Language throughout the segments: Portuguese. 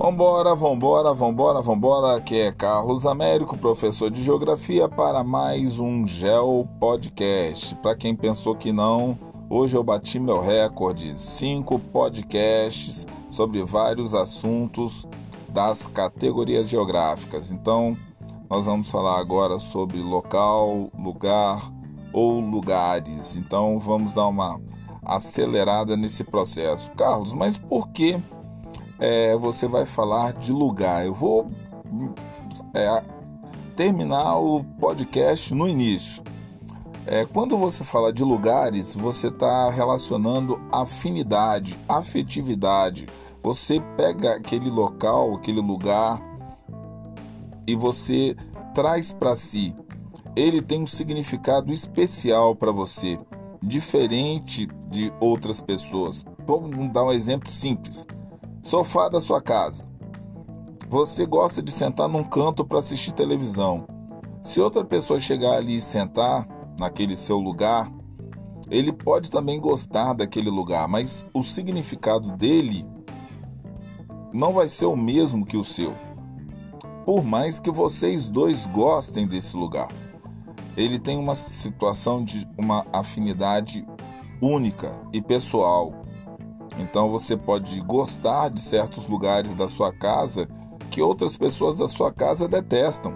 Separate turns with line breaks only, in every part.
Vambora, vambora, vambora, vambora. Aqui é Carlos Américo, professor de Geografia, para mais um Geo Podcast. Para quem pensou que não, hoje eu bati meu recorde: cinco podcasts sobre vários assuntos das categorias geográficas. Então, nós vamos falar agora sobre local, lugar ou lugares. Então, vamos dar uma acelerada nesse processo. Carlos, mas por que? É, você vai falar de lugar. Eu vou é, terminar o podcast no início. É, quando você fala de lugares, você está relacionando afinidade, afetividade. Você pega aquele local, aquele lugar e você traz para si. Ele tem um significado especial para você, diferente de outras pessoas. Vamos dar um exemplo simples. Sofá da sua casa. Você gosta de sentar num canto para assistir televisão. Se outra pessoa chegar ali e sentar naquele seu lugar, ele pode também gostar daquele lugar, mas o significado dele não vai ser o mesmo que o seu. Por mais que vocês dois gostem desse lugar, ele tem uma situação de uma afinidade única e pessoal. Então você pode gostar de certos lugares da sua casa que outras pessoas da sua casa detestam.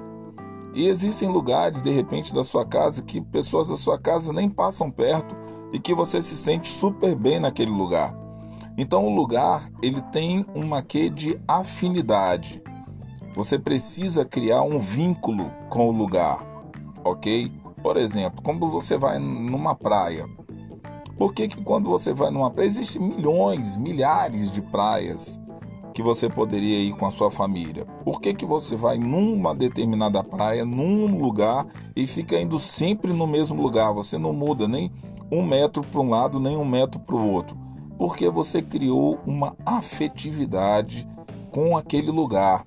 E existem lugares, de repente, da sua casa que pessoas da sua casa nem passam perto e que você se sente super bem naquele lugar. Então o lugar, ele tem uma quê de afinidade. Você precisa criar um vínculo com o lugar, ok? Por exemplo, quando você vai numa praia, por que, quando você vai numa praia, existem milhões, milhares de praias que você poderia ir com a sua família? Por que, que você vai numa determinada praia, num lugar e fica indo sempre no mesmo lugar? Você não muda nem um metro para um lado, nem um metro para o outro. Porque você criou uma afetividade com aquele lugar,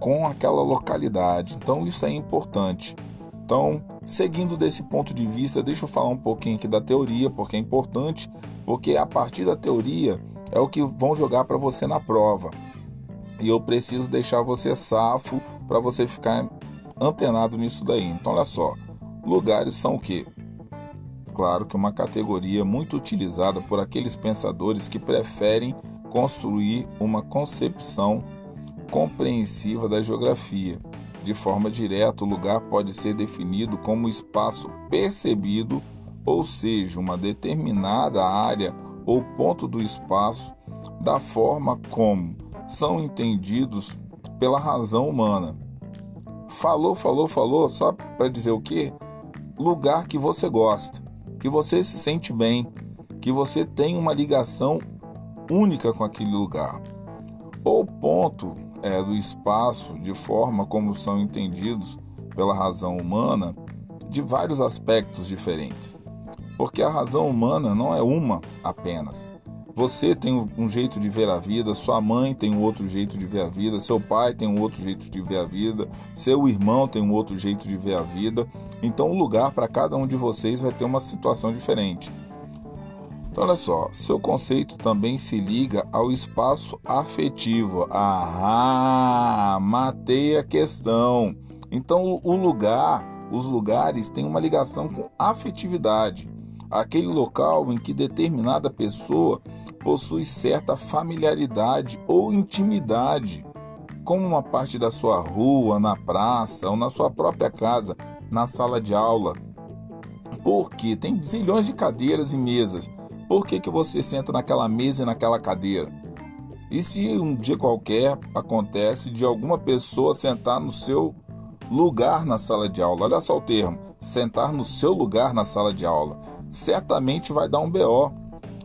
com aquela localidade. Então isso é importante. Então, seguindo desse ponto de vista, deixa eu falar um pouquinho aqui da teoria, porque é importante, porque a partir da teoria é o que vão jogar para você na prova. E eu preciso deixar você safo para você ficar antenado nisso daí. Então, olha só, lugares são o quê? Claro que uma categoria muito utilizada por aqueles pensadores que preferem construir uma concepção compreensiva da geografia de forma direta, o lugar pode ser definido como espaço percebido, ou seja, uma determinada área ou ponto do espaço, da forma como são entendidos pela razão humana. Falou, falou, falou, só para dizer o quê? Lugar que você gosta, que você se sente bem, que você tem uma ligação única com aquele lugar. Ou ponto é, do espaço de forma como são entendidos pela razão humana de vários aspectos diferentes. Porque a razão humana não é uma apenas. Você tem um jeito de ver a vida, sua mãe tem um outro jeito de ver a vida, seu pai tem um outro jeito de ver a vida, seu irmão tem um outro jeito de ver a vida. Então, o lugar para cada um de vocês vai ter uma situação diferente. Então, olha só, seu conceito também se liga ao espaço afetivo. Ah, matei a questão. Então, o lugar, os lugares têm uma ligação com afetividade. Aquele local em que determinada pessoa possui certa familiaridade ou intimidade, como uma parte da sua rua, na praça ou na sua própria casa, na sala de aula. Porque tem zilhões de cadeiras e mesas por que, que você senta naquela mesa e naquela cadeira? E se um dia qualquer acontece de alguma pessoa sentar no seu lugar na sala de aula? Olha só o termo: sentar no seu lugar na sala de aula. Certamente vai dar um BO.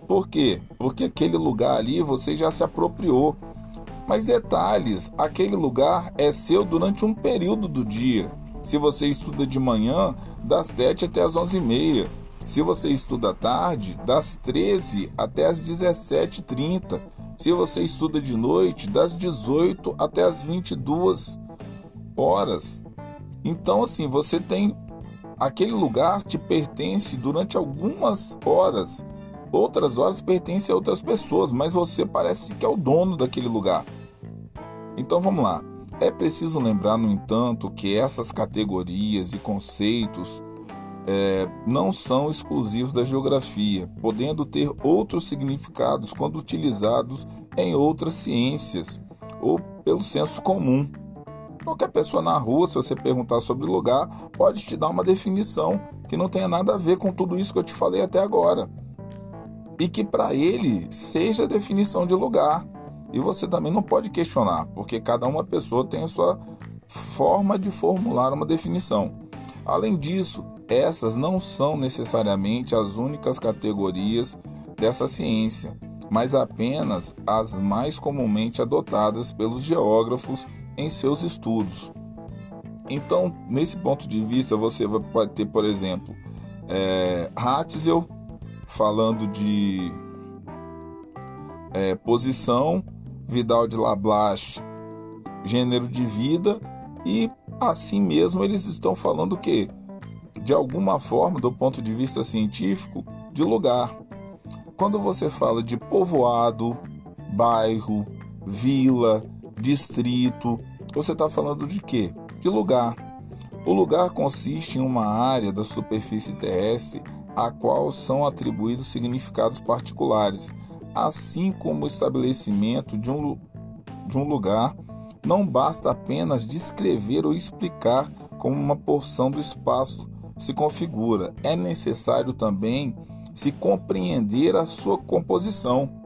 Por quê? Porque aquele lugar ali você já se apropriou. Mas detalhes: aquele lugar é seu durante um período do dia. Se você estuda de manhã, das 7 até as 11h30. Se você estuda tarde, das 13 até as 17h30. Se você estuda de noite, das 18 até as 22 horas. Então, assim, você tem aquele lugar te pertence durante algumas horas. Outras horas pertence a outras pessoas, mas você parece que é o dono daquele lugar. Então vamos lá. É preciso lembrar, no entanto, que essas categorias e conceitos é, não são exclusivos da geografia, podendo ter outros significados quando utilizados em outras ciências ou pelo senso comum. Qualquer pessoa na rua, se você perguntar sobre lugar, pode te dar uma definição que não tenha nada a ver com tudo isso que eu te falei até agora. E que para ele seja a definição de lugar. E você também não pode questionar, porque cada uma pessoa tem a sua forma de formular uma definição. Além disso, essas não são necessariamente as únicas categorias dessa ciência, mas apenas as mais comumente adotadas pelos geógrafos em seus estudos. Então, nesse ponto de vista, você pode ter, por exemplo, é, Hatzel falando de é, posição, Vidal de Lablache, gênero de vida, e assim mesmo eles estão falando que, de alguma forma, do ponto de vista científico, de lugar. Quando você fala de povoado, bairro, vila, distrito, você está falando de quê? De lugar. O lugar consiste em uma área da superfície terrestre a qual são atribuídos significados particulares, assim como o estabelecimento de um, de um lugar não basta apenas descrever ou explicar como uma porção do espaço se configura, é necessário também se compreender a sua composição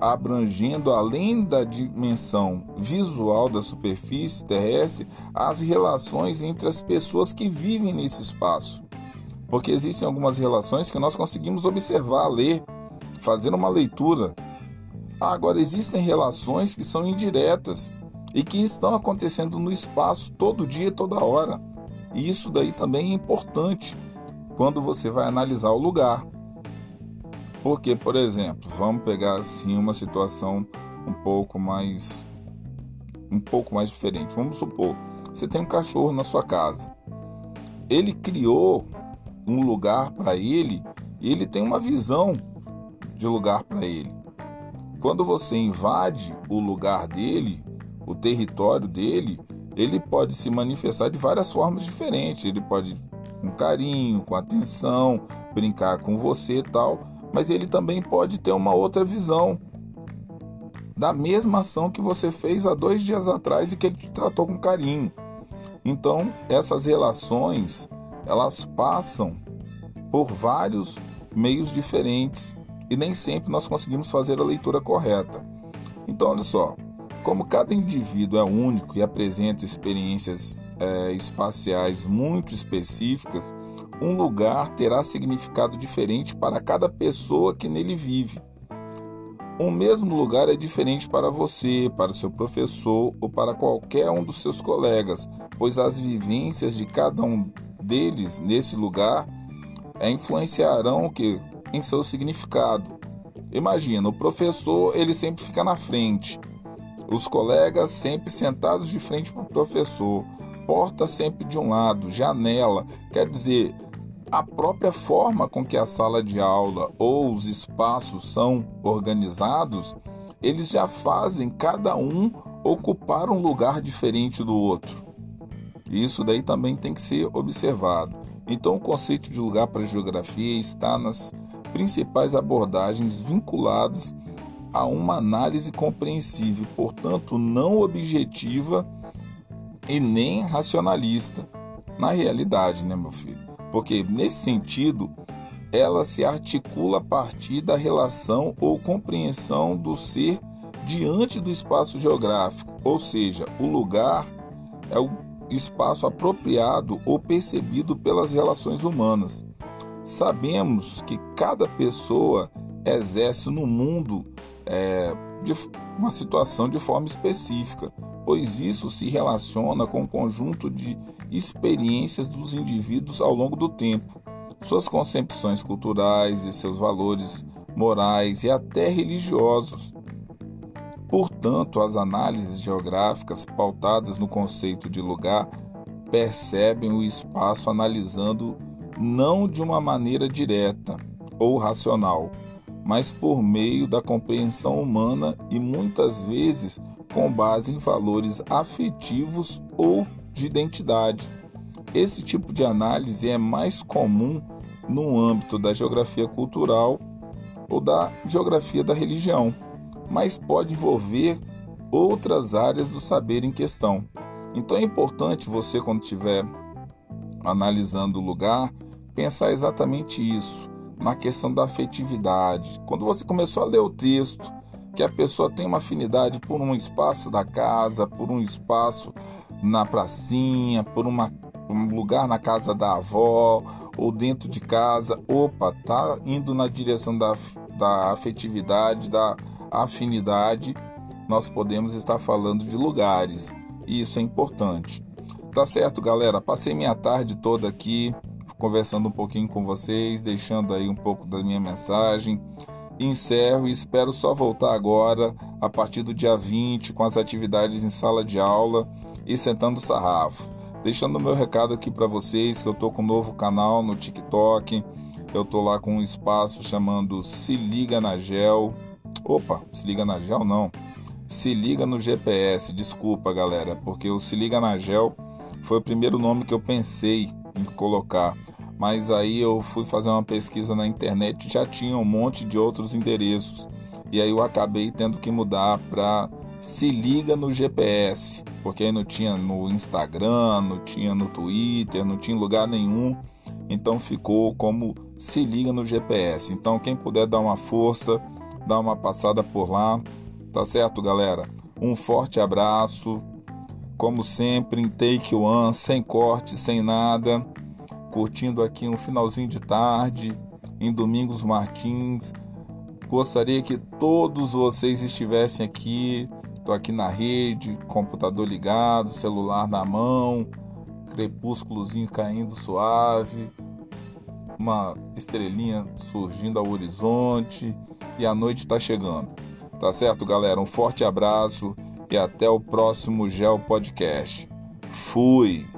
abrangendo além da dimensão visual da superfície terrestre as relações entre as pessoas que vivem nesse espaço. Porque existem algumas relações que nós conseguimos observar, ler, fazer uma leitura. Agora, existem relações que são indiretas e que estão acontecendo no espaço todo dia, toda hora. E isso daí também é importante quando você vai analisar o lugar. Porque, por exemplo, vamos pegar assim uma situação um pouco mais um pouco mais diferente. Vamos supor, você tem um cachorro na sua casa. Ele criou um lugar para ele e ele tem uma visão de lugar para ele. Quando você invade o lugar dele, o território dele, ele pode se manifestar de várias formas diferentes. Ele pode com carinho, com atenção, brincar com você e tal mas ele também pode ter uma outra visão da mesma ação que você fez há dois dias atrás e que ele te tratou com carinho. Então, essas relações elas passam por vários meios diferentes e nem sempre nós conseguimos fazer a leitura correta. Então, olha só, como cada indivíduo é único e apresenta experiências é, espaciais muito específicas, um lugar terá significado diferente para cada pessoa que nele vive. O mesmo lugar é diferente para você, para seu professor ou para qualquer um dos seus colegas, pois as vivências de cada um deles nesse lugar é, influenciarão o que em seu significado. Imagina, o professor ele sempre fica na frente, os colegas sempre sentados de frente para o professor, porta sempre de um lado, janela, quer dizer, a própria forma com que a sala de aula ou os espaços são organizados, eles já fazem cada um ocupar um lugar diferente do outro. Isso daí também tem que ser observado. Então, o conceito de lugar para geografia está nas principais abordagens vinculadas a uma análise compreensível, portanto, não objetiva e nem racionalista. Na realidade, né, meu filho? porque nesse sentido ela se articula a partir da relação ou compreensão do ser diante do espaço geográfico, ou seja, o lugar é o espaço apropriado ou percebido pelas relações humanas. Sabemos que cada pessoa exerce no mundo é, de uma situação de forma específica, pois isso se relaciona com o conjunto de experiências dos indivíduos ao longo do tempo, suas concepções culturais e seus valores morais e até religiosos. Portanto, as análises geográficas pautadas no conceito de lugar percebem o espaço analisando não de uma maneira direta ou racional, mas por meio da compreensão humana e muitas vezes com base em valores afetivos ou de identidade. Esse tipo de análise é mais comum no âmbito da geografia cultural ou da geografia da religião, mas pode envolver outras áreas do saber em questão. Então é importante você, quando estiver analisando o lugar, pensar exatamente isso, na questão da afetividade. Quando você começou a ler o texto, que a pessoa tem uma afinidade por um espaço da casa, por um espaço na pracinha, por uma, um lugar na casa da avó ou dentro de casa, opa, tá indo na direção da, da afetividade, da afinidade, nós podemos estar falando de lugares e isso é importante. Tá certo, galera? Passei minha tarde toda aqui conversando um pouquinho com vocês, deixando aí um pouco da minha mensagem. Encerro e espero só voltar agora, a partir do dia 20, com as atividades em sala de aula e sentando o sarrafo. Deixando meu recado aqui para vocês que eu tô com um novo canal no TikTok. Eu tô lá com um espaço chamando Se Liga na Gel. Opa, Se Liga na Gel não. Se Liga no GPS. Desculpa, galera, porque o Se Liga na Gel foi o primeiro nome que eu pensei em colocar mas aí eu fui fazer uma pesquisa na internet já tinha um monte de outros endereços. E aí eu acabei tendo que mudar para se liga no GPS porque aí não tinha no Instagram não tinha no Twitter não tinha lugar nenhum. Então ficou como se liga no GPS então quem puder dar uma força dar uma passada por lá. Tá certo galera? Um forte abraço. Como sempre em take one sem corte sem nada curtindo aqui um finalzinho de tarde em Domingos Martins. Gostaria que todos vocês estivessem aqui. Estou aqui na rede, computador ligado, celular na mão, crepúsculozinho caindo suave, uma estrelinha surgindo ao horizonte e a noite está chegando. Tá certo, galera? Um forte abraço e até o próximo Gel Podcast. Fui!